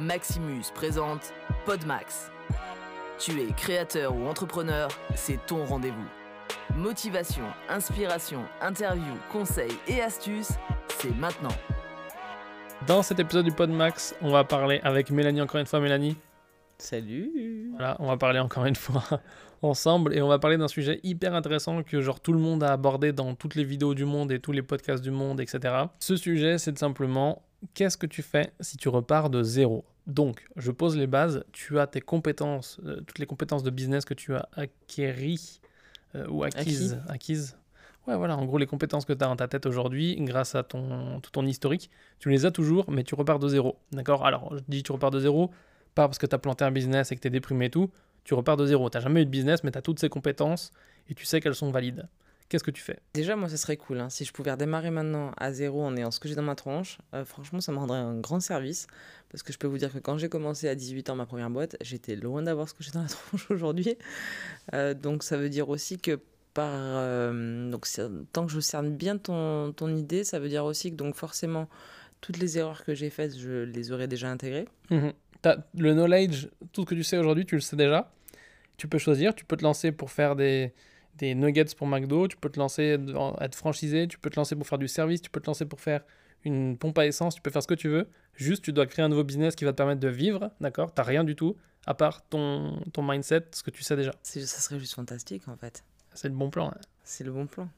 Maximus présente Podmax. Tu es créateur ou entrepreneur, c'est ton rendez-vous. Motivation, inspiration, interview, conseils et astuces, c'est maintenant. Dans cet épisode du Podmax, on va parler avec Mélanie encore une fois. Mélanie, Salut voilà, on va parler encore une fois ensemble et on va parler d'un sujet hyper intéressant que genre tout le monde a abordé dans toutes les vidéos du monde et tous les podcasts du monde, etc. Ce sujet, c'est simplement qu'est-ce que tu fais si tu repars de zéro Donc, je pose les bases. Tu as tes compétences, euh, toutes les compétences de business que tu as acquéries euh, ou acquises. Acquises. Ouais, voilà, en gros, les compétences que tu as dans ta tête aujourd'hui, grâce à ton, tout ton historique, tu les as toujours, mais tu repars de zéro. D'accord? Alors, je dis tu repars de zéro, pas parce que tu as planté un business et que tu es déprimé et tout, tu repars de zéro. Tu n'as jamais eu de business, mais tu as toutes ces compétences et tu sais qu'elles sont valides. Qu'est-ce que tu fais? Déjà, moi, ce serait cool. hein. Si je pouvais redémarrer maintenant à zéro en ayant ce que j'ai dans ma tronche, euh, franchement, ça me rendrait un grand service. Parce que je peux vous dire que quand j'ai commencé à 18 ans ma première boîte, j'étais loin d'avoir ce que j'ai dans la tronche aujourd'hui. Euh, donc, ça veut dire aussi que par. euh, donc, tant que je cerne bien ton, ton idée, ça veut dire aussi que, donc, forcément, toutes les erreurs que j'ai faites, je les aurais déjà intégrées. T'as le knowledge, tout ce que tu sais aujourd'hui, tu le sais déjà. Tu peux choisir, tu peux te lancer pour faire des, des nuggets pour McDo, tu peux te lancer dans- être franchisé, tu peux te lancer pour faire du service, tu peux te lancer pour faire une pompe à essence, tu peux faire ce que tu veux. Juste, tu dois créer un nouveau business qui va te permettre de vivre, d'accord? T'as rien du tout, à part ton, ton mindset, ce que tu sais déjà. Ça serait juste fantastique, en fait. C'est le bon plan. hein. C'est le bon plan.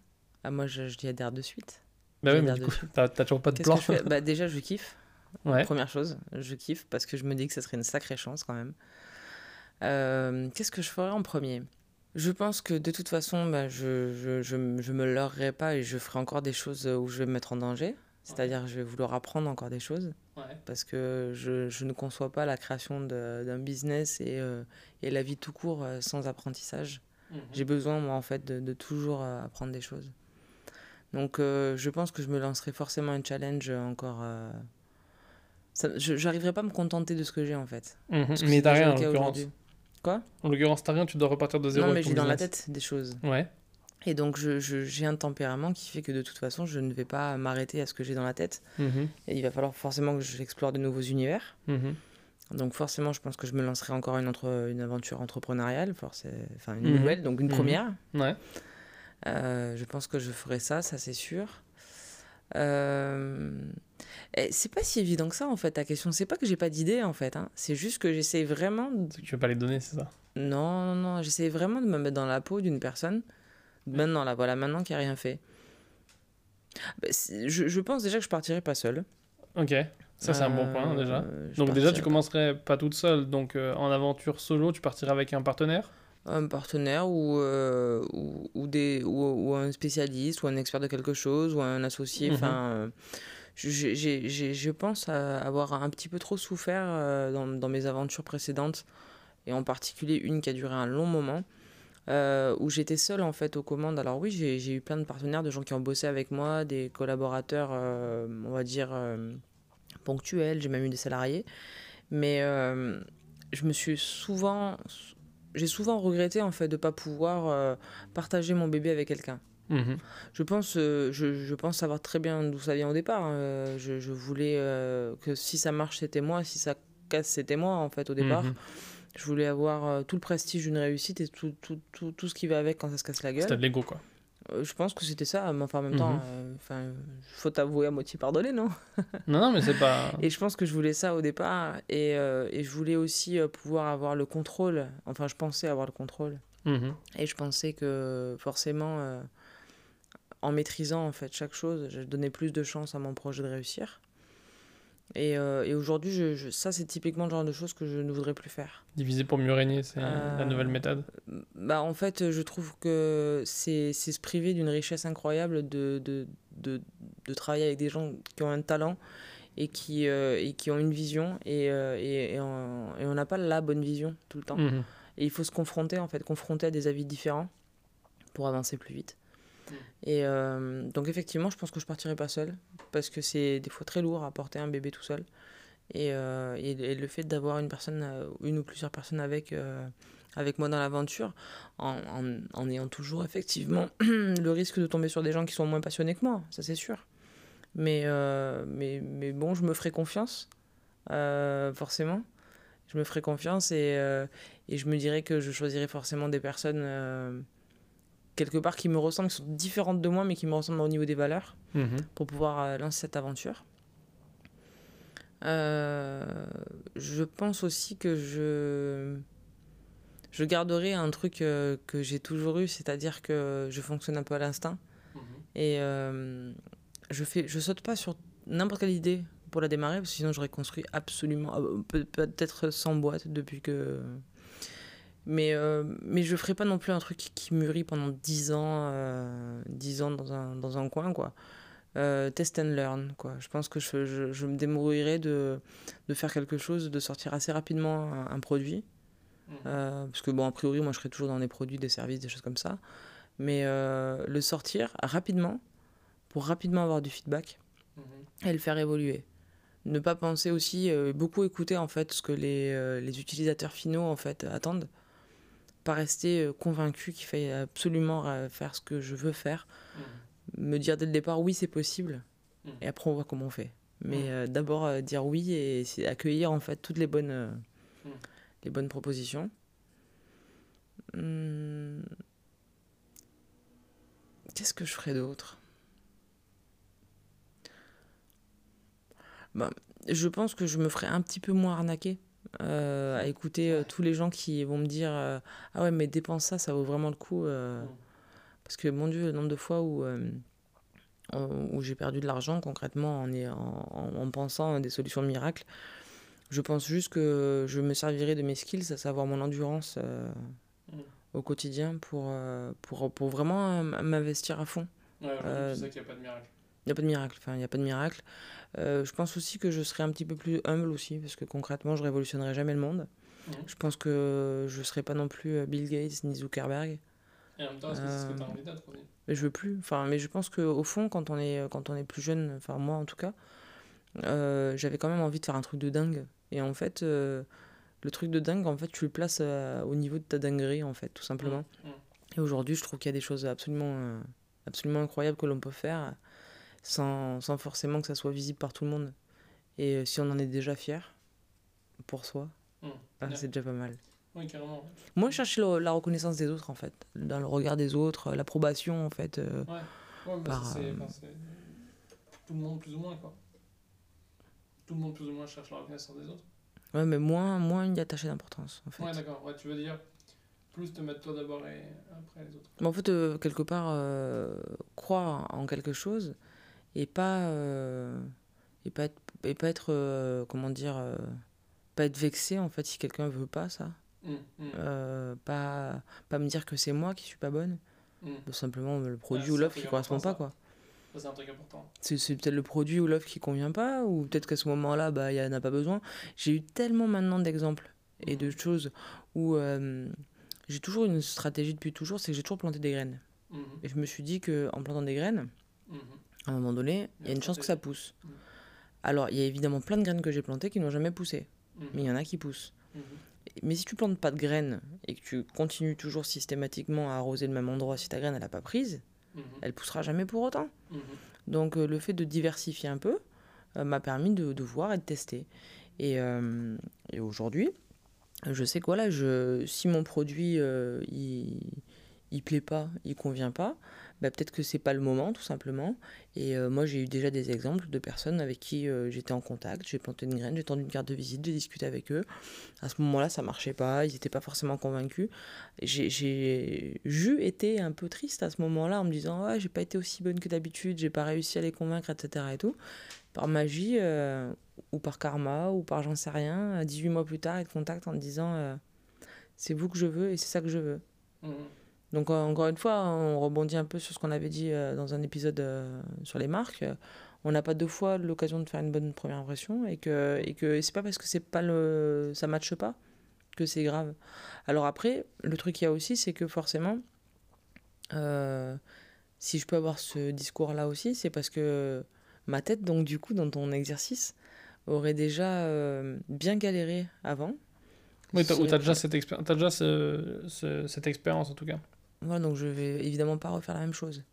Ah, moi, je, je dis adhère de suite. Bah oui, mais du coup, t'as toujours pas de plan. bah, Déjà, je kiffe. Ouais. Première chose, je kiffe parce que je me dis que ce serait une sacrée chance quand même. Euh, Qu'est-ce que je ferais en premier? Je pense que de toute façon, bah, je, je, je, me leurrerai pas et je ferai encore des choses où je vais me mettre en danger. C'est-à-dire, je vais vouloir apprendre encore des choses Ouais. parce que je, je ne conçois pas la création d'un business et, euh, et la vie tout court euh, sans apprentissage. Mhm. J'ai besoin, moi, en fait, de, de toujours euh, apprendre des choses. Donc, euh, je pense que je me lancerai forcément un challenge encore. euh, ça- je n'arriverai pas à me contenter de ce que j'ai, en fait. Que Mais t'as rien en l'occurrence. Quoi En l'occurrence, t'as rien, tu dois repartir de zéro. Non, mais j'ai dans la tête des choses. Ouais. Et donc, je- je- j'ai un tempérament qui fait que de toute façon, je ne vais pas m'arrêter à ce que j'ai dans la tête. Mhm. Et il va falloir forcément que j'explore de nouveaux univers. Mhm. Donc, forcément, je pense que je me lancerai encore une, entre, une aventure entrepreneuriale, enfin une Mhm. nouvelle, donc une première. Ouais. Euh, je pense que je ferai ça, ça c'est sûr. Euh... et C'est pas si évident que ça en fait ta question. C'est pas que j'ai pas d'idée en fait. hein. C'est juste que j'essaie vraiment. de- tu veux pas les donner, c'est ça? Non, non, non. J'essaie vraiment de me mettre dans la peau d'une personne. Maintenant, là, voilà, maintenant qui a rien fait. Bah, je, je pense déjà que je partirai pas seule. Ok, ça c'est un bon point Euh, déjà. Donc déjà tu commencerais pas toute seule, donc euh, en aventure solo, tu partirais avec un partenaire? Un partenaire ou, euh, ou, ou des, ou, ou un spécialiste ou un expert de quelque chose ou un associé. Mhm. Enfin, euh, j'ai- je pense avoir un petit peu trop souffert euh, dans, dans mes aventures précédentes et en particulier une qui a duré un long moment. euh, où j'étais seule en fait aux commandes. Alors oui, j'ai j'ai eu plein de partenaires, de gens qui ont bossé avec moi, des collaborateurs, euh, on va dire, euh, ponctuels, j'ai même eu des salariés. Mais je me suis souvent j'ai souvent regretté en fait de pas pouvoir euh, partager mon bébé avec quelqu'un. Mhm. Je pense, euh, je, je pense savoir très bien d'où ça vient au départ. hein. je, je voulais euh, que si ça marche, c'était moi, si ça casse, c'était moi en fait au départ. Mhm. Je voulais avoir tout le prestige d'une réussite et tout, tout, tout, tout ce qui va avec quand ça se casse la C'était gueule. de l'ego quoi. Euh, je pense que c'était ça, mais enfin en même temps, euh, enfin, faut avouer à moitié pardonner, non Non, non, mais c'est pas. Et je pense que je voulais ça au départ et, euh, et je voulais aussi pouvoir avoir le contrôle. Enfin, je pensais avoir le contrôle. Mhm. Et je pensais que forcément, euh, en maîtrisant en fait chaque chose, je donnais plus de chance à mon projet de réussir. Et, euh, et aujourd'hui, je, je- ça c'est typiquement le genre de choses que je ne voudrais plus faire. Diviser pour mieux régner, c'est Euh, la nouvelle méthode. Bah, en fait, je trouve que c'est se priver d'une richesse incroyable de, de, de, de travailler avec des gens qui ont un talent et qui, euh, et qui ont une vision et, et, et on et on n'a pas la bonne vision tout le temps. Mhm. Et il faut se confronter, en fait, confronter à des avis différents pour avancer plus vite. Et euh, donc, effectivement, je pense que je partirai pas seule parce que c'est des fois très lourd à porter un bébé tout seul. Et, euh, et, le fait d'avoir une personne, euh, une ou plusieurs personnes avec, avec moi dans l'aventure, en, en, en ayant toujours effectivement le risque de tomber sur des gens qui sont moins passionnés que moi, ça c'est sûr. Mais, mais, mais bon, je me ferai confiance forcément. Je me ferai confiance et, et je me dirais que je choisirais forcément des personnes quelque part qui me ressemblent, qui sont différentes de moi, mais qui me ressemblent au niveau des valeurs Mhm. pour pouvoir euh, lancer cette aventure. Euh, je pense aussi que je, je garderai un truc euh, que j'ai toujours eu, c'est-à-dire que je fonctionne un peu à l'instinct Mhm. et euh, je fais, je saute pas sur n'importe quelle idée pour la démarrer, parce que sinon j'aurais construit absolument, peut- peut-être 100 boîtes depuis que. Mais, euh, mais je ferai pas non plus un truc qui, mûrit pendant 10 ans, euh, 10 ans dans un, dans un coin, quoi. Euh, test and learn, quoi. Je pense que je, je, je me débrouillerai de, de faire quelque chose, de sortir assez rapidement un, un produit. Mhm. Euh, parce que, bon, a priori, moi, je serai toujours dans des produits, des services, des choses comme ça. Mais euh, le sortir rapidement, pour rapidement avoir du feedback Mhm. et le faire évoluer. Ne pas penser aussi, euh, beaucoup écouter en fait ce que les, euh, les utilisateurs finaux en fait attendent. Pas rester euh, convaincu qu'il fait absolument euh, faire ce que je veux faire. Mhm. Me dire dès le départ oui c'est possible Mhm. et après on voit comment on fait. Mais Mhm. euh, d'abord euh, dire oui et accueillir en fait toutes les bonnes, euh, les bonnes propositions. Hum, Qu'est-ce que je ferais d'autre? Bah, je pense que je me ferais un petit peu moins arnaquer euh, à écouter euh, tous les gens qui vont me dire euh, Ah ouais, mais dépense ça, ça vaut vraiment le coup. Parce que mon Dieu, le nombre de fois où, où j'ai perdu de l'argent concrètement en, en, en- en pensant à des solutions miracles, je pense juste que je me servirai de mes skills, à savoir mon endurance au quotidien, pour, pour, pour vraiment m'investir à fond. Ouais, aujourd'hui, tu sais qu'il n'y a pas de miracle. Il n'y a pas de miracle. Enfin, il n'y a pas de miracle. Euh, je pense aussi que je serai un petit peu plus humble aussi, parce que concrètement, je révolutionnerai jamais le monde. Je pense que je ne serai pas non plus euh, Bill Gates ni Zuckerberg. Et en même temps, est-ce que c'est ce que tu as Euh, envie d'être Mais je veux plus. Enfin, mais je pense qu'au fond, quand on est, quand on est plus jeune, enfin moi en tout cas, euh, j'avais quand même envie de faire un truc de dingue. Et en fait, euh, le truc de dingue, en fait, tu le places euh, au niveau de ta dinguerie, en fait, tout simplement. Et aujourd'hui, je trouve qu'il y a des choses absolument, euh, absolument incroyables que l'on peut faire sans, sans forcément que ça soit visible par tout le monde. Et euh, si on en est déjà fier pour soi, Mhm. ah, Ouais. c'est déjà pas mal. Oui, carrément. Moi, je cherche le- la reconnaissance des autres, en fait, dans le regard des autres, l'approbation, en fait. euh, Ouais, Par, ça, euh, tout le monde plus ou moins quoi. Tout le monde plus ou moins cherche la reconnaissance des autres. Ouais, mais moins, moins y attacher d'importance, en fait. Ouais, d'accord. Ouais, tu veux dire plus te mettre toi d'abord et après les autres. Mais en fait, euh, quelque part, euh, croire en quelque chose et pas, euh, et pas être, et pas être euh, comment dire, euh, pas être vexé, en fait, si quelqu'un veut pas ça. Hum, Euh, pas, pas me dire que c'est moi qui suis pas bonne, hum. tout simplement le produit Ouais, ou l'offre qui correspond pas, quoi. C'est un truc important. C'est peut-être le produit ou l'offre qui convient pas, ou peut-être qu'à ce moment-là, bah, il n'y en a pas besoin. J'ai eu tellement maintenant d'exemples et de choses où euh, j'ai toujours une stratégie depuis toujours, c'est que j'ai toujours planté des graines. Et je me suis dit que en plantant des graines, à un moment donné, il y a une chance que ça pousse. Alors, il y a évidemment plein de graines que j'ai plantées qui n'ont jamais poussé, mhm, mais il y en a qui poussent. mhm. Mais si tu plantes pas de graines et que tu continues toujours systématiquement à arroser le même endroit, si ta graine elle n'a pas prise, Mhm, elle poussera jamais pour autant. mhm. Donc euh, le fait de diversifier un peu euh, m'a permis de, de voir et de tester. Et, euh, et aujourd'hui, je sais que voilà, je, si mon produit euh, il, il plaît pas, il convient pas, bah, peut-être que c'est pas le moment tout simplement. Et euh, moi j'ai eu déjà des exemples de personnes avec qui euh, j'étais en contact, j'ai planté une graine, j'ai tendu une carte de visite, j'ai discuté avec eux. À ce moment-là, ça marchait pas, ils n'étaient pas forcément convaincus. J'ai- j'ai été un peu triste à ce moment-là en me disant ouais, j'ai pas été aussi bonne que d'habitude, j'ai pas réussi à les convaincre, etc. Et tout. Par magie, euh, ou par karma, ou par j'en sais rien, 18 mois plus tard, ils te contactent en te disant c'est vous que je veux et c'est ça que je veux. Mhm. Donc encore une fois, on rebondit un peu sur ce qu'on avait dit euh, dans un épisode euh, sur les marques. Euh, On n'a pas deux fois l'occasion de faire une bonne première impression et que et que c'est pas parce que c'est pas le ça matche pas que c'est grave. Alors après, le truc qu'il y a aussi, c'est que forcément, euh, si je peux avoir ce discours-là aussi, c'est parce que ma tête, donc du coup, dans ton exercice, aurait déjà euh, bien galéré avant. Oui, Serait t'as déjà, cette, déjà ce- ce- cette expérience en tout cas. Voilà, donc je vais évidemment pas refaire la même chose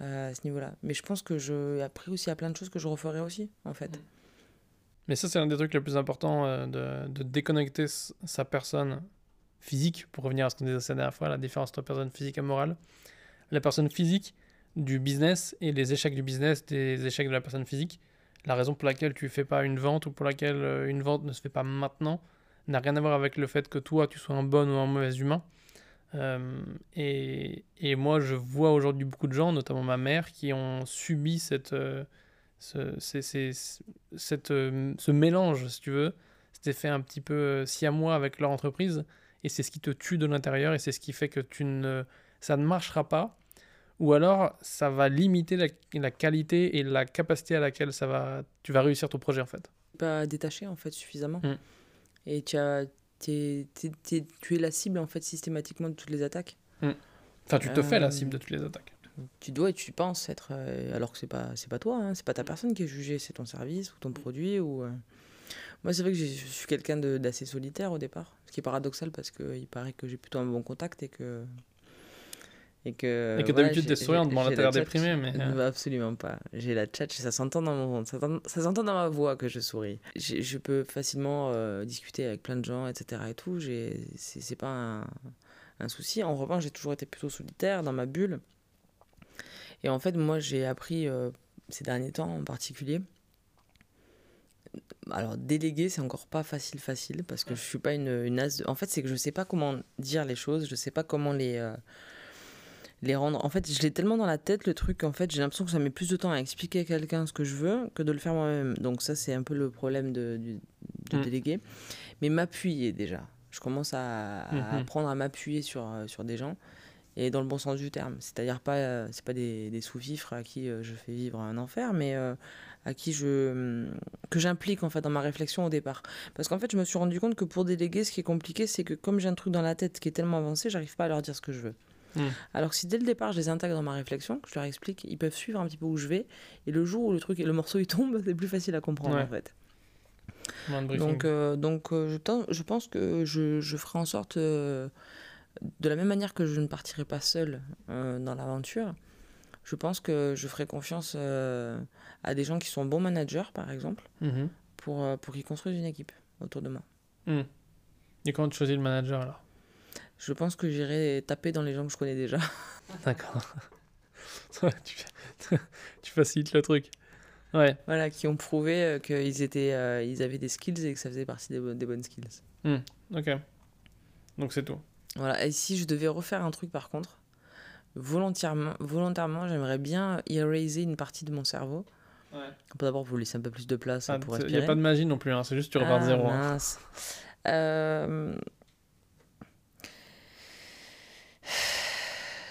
euh, à ce niveau-là. Mais je pense que je, après aussi, a plein de choses que je referai aussi, en fait. Mm. Mais ça, c'est un des trucs les plus importants euh, de, de déconnecter sa personne physique, pour revenir à ce qu'on disait la dernière fois, la différence entre personne physique et morale. La personne physique du business et les échecs du business des échecs de la personne physique. La raison pour laquelle tu fais pas une vente ou pour laquelle euh, une vente ne se fait pas maintenant n'a rien à voir avec le fait que toi, tu sois un bon ou un mauvais humain. Euh, et, et moi, je vois aujourd'hui beaucoup de gens, notamment ma mère, qui ont subi cette, euh, ce, ces- ces- cette, euh, ce mélange, si tu veux, cet effet un petit peu euh, siamois avec leur entreprise. Et c'est ce qui te tue de l'intérieur et c'est ce qui fait que tu ne, ça ne marchera pas. Ou alors, ça va limiter la, la qualité et la capacité à laquelle ça va, tu vas réussir ton projet en fait. Pas détaché en fait suffisamment. Mm. Et tu as, t'es- tu es la cible en fait systématiquement de toutes les attaques. Enfin, tu te fais la Euh, cible de toutes les attaques. Tu dois et tu penses être. euh, alors que c'est pas, c'est pas toi, hein, c'est pas ta personne qui est jugée, c'est ton service ou ton produit. ou euh. Moi, c'est vrai que je suis quelqu'un de- d'assez solitaire au départ, ce qui est paradoxal parce qu'il paraît que j'ai plutôt un bon contact et que. Et que, Et que voilà, d'habitude, j'ai- t'es souriant, j'ai- devant j'ai t'as l'air déprimé, mais, euh. Absolument pas. J'ai la tchatche et ça s'entend dans mon s'entend- ça s'entend dans ma voix que je souris. Je peux facilement euh, discuter avec plein de gens, etc. et tout. C'est c'est pas un, un souci. En revanche, j'ai toujours été plutôt solitaire dans ma bulle. Et en fait, moi, j'ai appris euh, ces derniers temps en particulier. Alors, déléguer, c'est encore pas facile, facile, parce que je suis pas une, une as. de- En fait, c'est que je sais pas comment dire les choses, je sais pas comment les, euh, les rendre. En fait, je l'ai tellement dans la tête le truc, en fait, j'ai l'impression que ça met plus de temps à expliquer à quelqu'un ce que je veux que de le faire moi-même. Donc, ça, c'est un peu le problème de, du- de Mm. déléguer. Mais m'appuyer déjà. Je commence à, à Mhm. apprendre à m'appuyer sur, euh, sur des gens et dans le bon sens du terme. C'est-à-dire pas, euh, c'est pas des, des sous-fifres à qui euh, je fais vivre un enfer, mais euh, à qui je hum, que j'implique en fait dans ma réflexion au départ. Parce qu'en fait, je me suis rendu compte que pour déléguer, ce qui est compliqué, c'est que comme j'ai un truc dans la tête qui est tellement avancé, j'arrive pas à leur dire ce que je veux. Mm. Alors que si dès le départ je les intègre dans ma réflexion, que je leur explique, ils peuvent suivre un petit peu où je vais, et le jour où le truc, le morceau il tombe, c'est plus facile à comprendre Ouais. en fait. Donc, euh, donc euh, je, pense que je, je ferai en sorte, euh, de la même manière que je ne partirai pas seul dans l'aventure, je pense que je ferai confiance à des gens qui sont bons managers, par exemple, Mhm. pour, pour qu'ils construisent une équipe autour de moi. Mm. Et comment tu choisis le manager alors? Je pense que j'irai taper dans les gens que je connais déjà. D'accord. Ouais, tu, facilites le truc. Ouais. voilà, qui ont prouvé euh, qu'ils étaient, euh, ils avaient des skills et que ça faisait partie des, bonnes- des bonnes skills. Ok. Donc c'est tout. Voilà, et si je devais refaire un truc par contre, volontairement, volontairement j'aimerais bien eraser une partie de mon cerveau. D'abord pour lui laisser un peu plus de place Ah, pour Il n'y respirer. a pas de magie non plus, hein, c'est juste tu repars de Ah, zéro. hein. mince. Euh,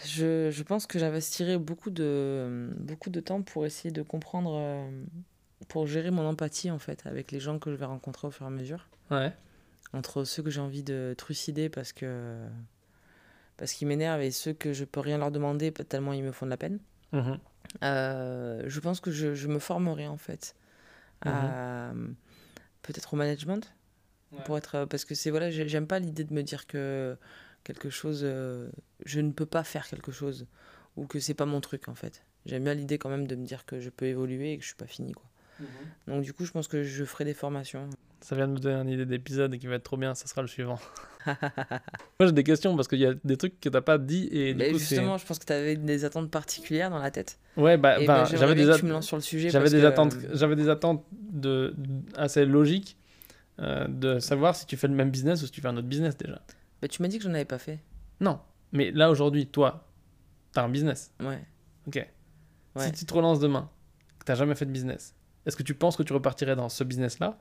Je, je pense que j'investirais beaucoup de, beaucoup de temps pour essayer de comprendre, euh, pour gérer mon empathie en fait avec les gens que je vais rencontrer au fur et à mesure. Ouais. Entre ceux que j'ai envie de trucider parce que parce qu'ils m'énervent et ceux que je peux rien leur demander tellement ils me font de la peine. Mhm. Euh, je pense que je, je me formerai en fait à peut-être au management Ouais. pour être parce que c'est voilà j'ai- j'aime pas l'idée de me dire que quelque chose euh, je ne peux pas faire quelque chose ou que c'est pas mon truc en fait. J'aime bien l'idée quand même de me dire que je peux évoluer et que je suis pas fini quoi. Donc du coup je pense que je ferai des formations. Ça vient de me donner une idée d'épisode qui va être trop bien, ça sera le suivant. Moi j'ai des questions parce qu'il y a des trucs que t'as pas dit et du mais coup justement je pense que tu avais des attentes particulières dans la tête. Ouais, bah, et bah, j'avais des, que at- tu me lances sur le sujet j'avais des que, attentes, euh, j'avais des attentes de, assez logiques euh, de savoir si tu fais le même business ou si tu fais un autre business déjà. Bah, tu m'as dit que j'en avais pas fait Non, mais là aujourd'hui, toi, t'as un business. ouais Ok. Ouais. Si tu te relances demain, que t'as jamais fait de business, est-ce que tu penses que tu repartirais dans ce business-là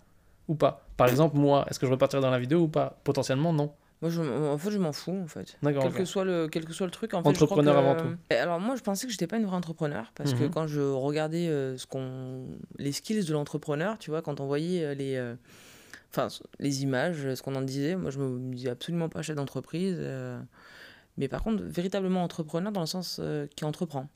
ou pas? Par exemple, moi, est-ce que je repartirais dans la vidéo ou pas? Potentiellement, non. Moi, je, en fait, je m'en fous, en fait. D'accord. Quel, que soit le, quel que soit le truc, en fait, je crois Entrepreneur que- avant tout. Et alors, moi, je pensais que j'étais pas une vraie entrepreneur, parce que Mhm. quand je regardais euh, ce qu'on... les skills de l'entrepreneur, tu vois, quand on voyait euh, les... euh, Enfin, les images, ce qu'on en disait, moi, je me disais absolument pas chef d'entreprise. euh, Mais par contre, véritablement entrepreneur dans le sens euh, qui entreprend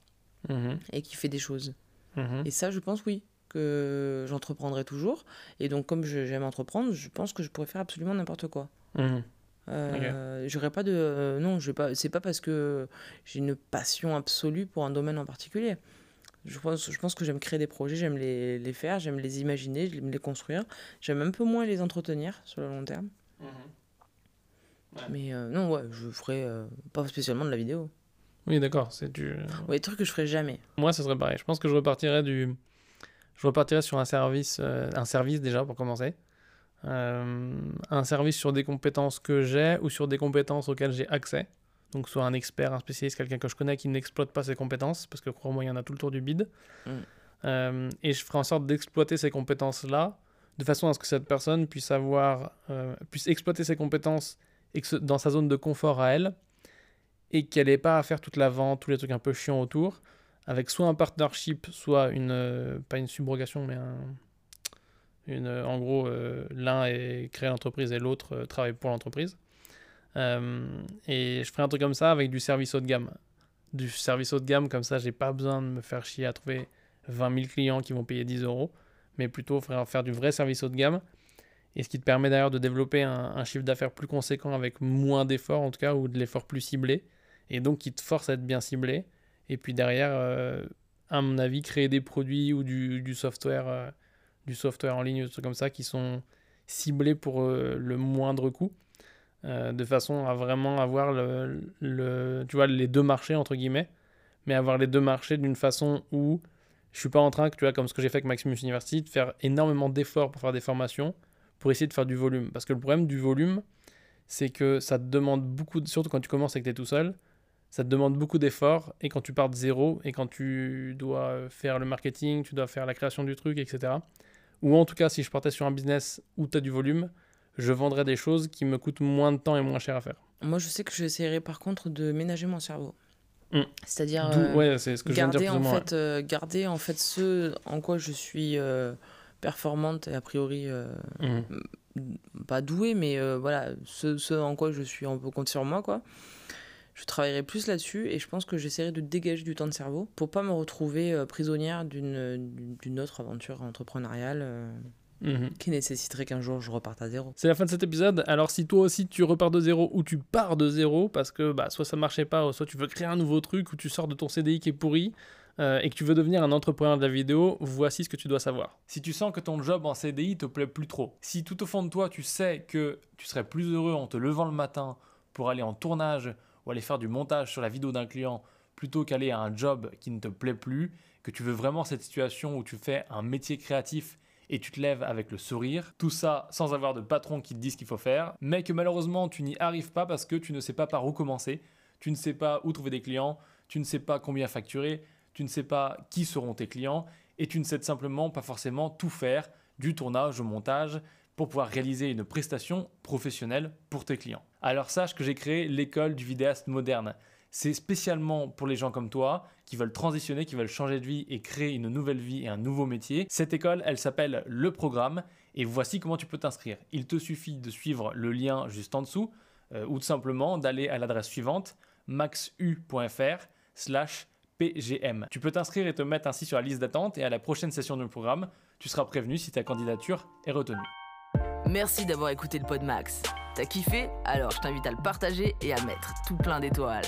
Mhm, et qui fait des choses. mhm. Et ça, je pense, oui, que j'entreprendrai toujours. Et donc, comme j'aime entreprendre, je pense que je pourrais faire absolument n'importe quoi. Mhm. Euh, J'aurais pas de. euh, non, je vais pas. C'est pas parce que j'ai une passion absolue pour un domaine en particulier. Je pense, je pense que j'aime créer des projets, j'aime les, les faire, j'aime les imaginer, j'aime les construire. J'aime un peu moins les entretenir sur le long terme. Mhm. Ouais. Mais euh, non, ouais, je ferai euh, pas spécialement de la vidéo. Oui, d'accord. C'est du. Ouais, des trucs que je ferai jamais. Moi, ce serait pareil. Je pense que je repartirais du. Je repartirais sur un service, euh, un service déjà pour commencer. Euh, un service sur des compétences que j'ai ou sur des compétences auxquelles j'ai accès. Donc, soit un expert, un spécialiste, quelqu'un que je connais qui n'exploite pas ses compétences, parce que crois-moi, il y en a tout le tour du bide. Mm. Euh, et je ferai en sorte d'exploiter ces compétences-là, de façon à ce que cette personne puisse avoir, euh, puisse exploiter ses compétences dans sa zone de confort à elle, et qu'elle n'ait pas à faire toute la vente, tous les trucs un peu chiants autour, avec soit un partnership, soit une, euh, pas une subrogation, mais un, une, en gros, l'un est créé l'entreprise et l'autre travaille pour l'entreprise. Euh, et je ferai un truc comme ça avec du service haut de gamme. Du service haut de gamme, comme ça, j'ai pas besoin de me faire chier à trouver 20 000 clients qui vont payer 10 euros, mais plutôt faire, faire du vrai service haut de gamme. Et ce qui te permet d'ailleurs de développer un, chiffre d'affaires plus conséquent avec moins d'efforts, en tout cas, ou de l'effort plus ciblé. Et donc qui te force à être bien ciblé. Et puis derrière, euh, à mon avis, créer des produits ou du, du software, euh, du software en ligne, des trucs comme ça, qui sont ciblés pour le moindre coût, euh, de façon à vraiment avoir le, tu vois, les deux marchés, entre guillemets, mais avoir les deux marchés d'une façon où je suis pas en train, que, tu vois, comme ce que j'ai fait avec Maximus University, de faire énormément d'efforts pour faire des formations, pour essayer de faire du volume. Parce que le problème du volume, c'est que ça te demande beaucoup, surtout quand tu commences et que tu es tout seul, ça te demande beaucoup d'efforts. Et quand tu pars de zéro, et quand tu dois faire le marketing, tu dois faire la création du truc, etc. Ou en tout cas, si je partais sur un business où tu as du volume, je vendrais des choses qui me coûtent moins de temps et moins cher à faire. Moi, je sais que j'essaierai par contre de ménager mon cerveau. Mm. C'est-à-dire euh, ouais, ce dire garder, en fait, euh, garder en fait ce en quoi je suis euh, performante et a priori Mhm. pas douée, mais voilà, ce, ce en quoi je suis, on peut compter sur moi, quoi. Je travaillerai plus là-dessus et je pense que j'essaierai de dégager du temps de cerveau pour pas me retrouver prisonnière d'une autre aventure entrepreneuriale Mhm. qui nécessiterait qu'un jour je reparte à zéro. C'est la fin de cet épisode. Alors si toi aussi tu repars de zéro ou tu pars de zéro parce que bah, soit ça marchait pas, ou soit tu veux créer un nouveau truc ou tu sors de ton CDI qui est pourri euh, et que tu veux devenir un entrepreneur de la vidéo, voici ce que tu dois savoir. Si tu sens que ton job en CDI te plaît plus trop, si tout au fond de toi tu sais que tu serais plus heureux en te levant le matin pour aller en tournage ou aller faire du montage sur la vidéo d'un client plutôt qu'aller à un job qui ne te plaît plus, que tu veux vraiment cette situation où tu fais un métier créatif et tu te lèves avec le sourire. Tout ça sans avoir de patron qui te dise ce qu'il faut faire, mais que malheureusement tu n'y arrives pas parce que tu ne sais pas par où commencer, tu ne sais pas où trouver des clients, tu ne sais pas combien facturer, tu ne sais pas qui seront tes clients et tu ne sais simplement pas forcément tout faire, du tournage au montage, pour pouvoir réaliser une prestation professionnelle pour tes clients. Alors sache que j'ai créé l'école du vidéaste moderne. C'est spécialement pour les gens comme toi qui veulent transitionner, qui veulent changer de vie et créer une nouvelle vie et un nouveau métier. Cette école, elle s'appelle Le Programme et voici comment tu peux t'inscrire. Il te suffit de suivre le lien juste en dessous euh, ou tout simplement d'aller à l'adresse suivante maxu.fr slash pgm. Tu peux t'inscrire et te mettre ainsi sur la liste d'attente et à la prochaine session du programme, tu seras prévenu si ta candidature est retenue. Merci d'avoir écouté le Pod Max. T'as kiffé? Alors je t'invite à le partager et à mettre tout plein d'étoiles.